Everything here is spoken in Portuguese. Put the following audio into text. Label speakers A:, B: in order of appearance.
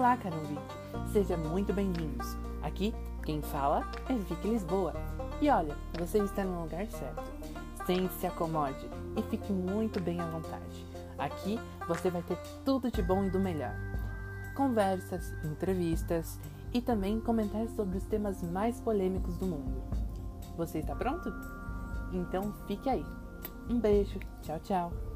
A: Olá, caro ouvinte. Seja muito bem-vindos. Aqui, quem fala é Vicky Lisboa. E olha, você está no lugar certo. Sente-se, acomode e fique muito bem à vontade. Aqui você vai ter tudo de bom e do melhor. Conversas, entrevistas e também comentários sobre os temas mais polêmicos do mundo. Você está pronto? Então fique aí. Um beijo. Tchau, tchau.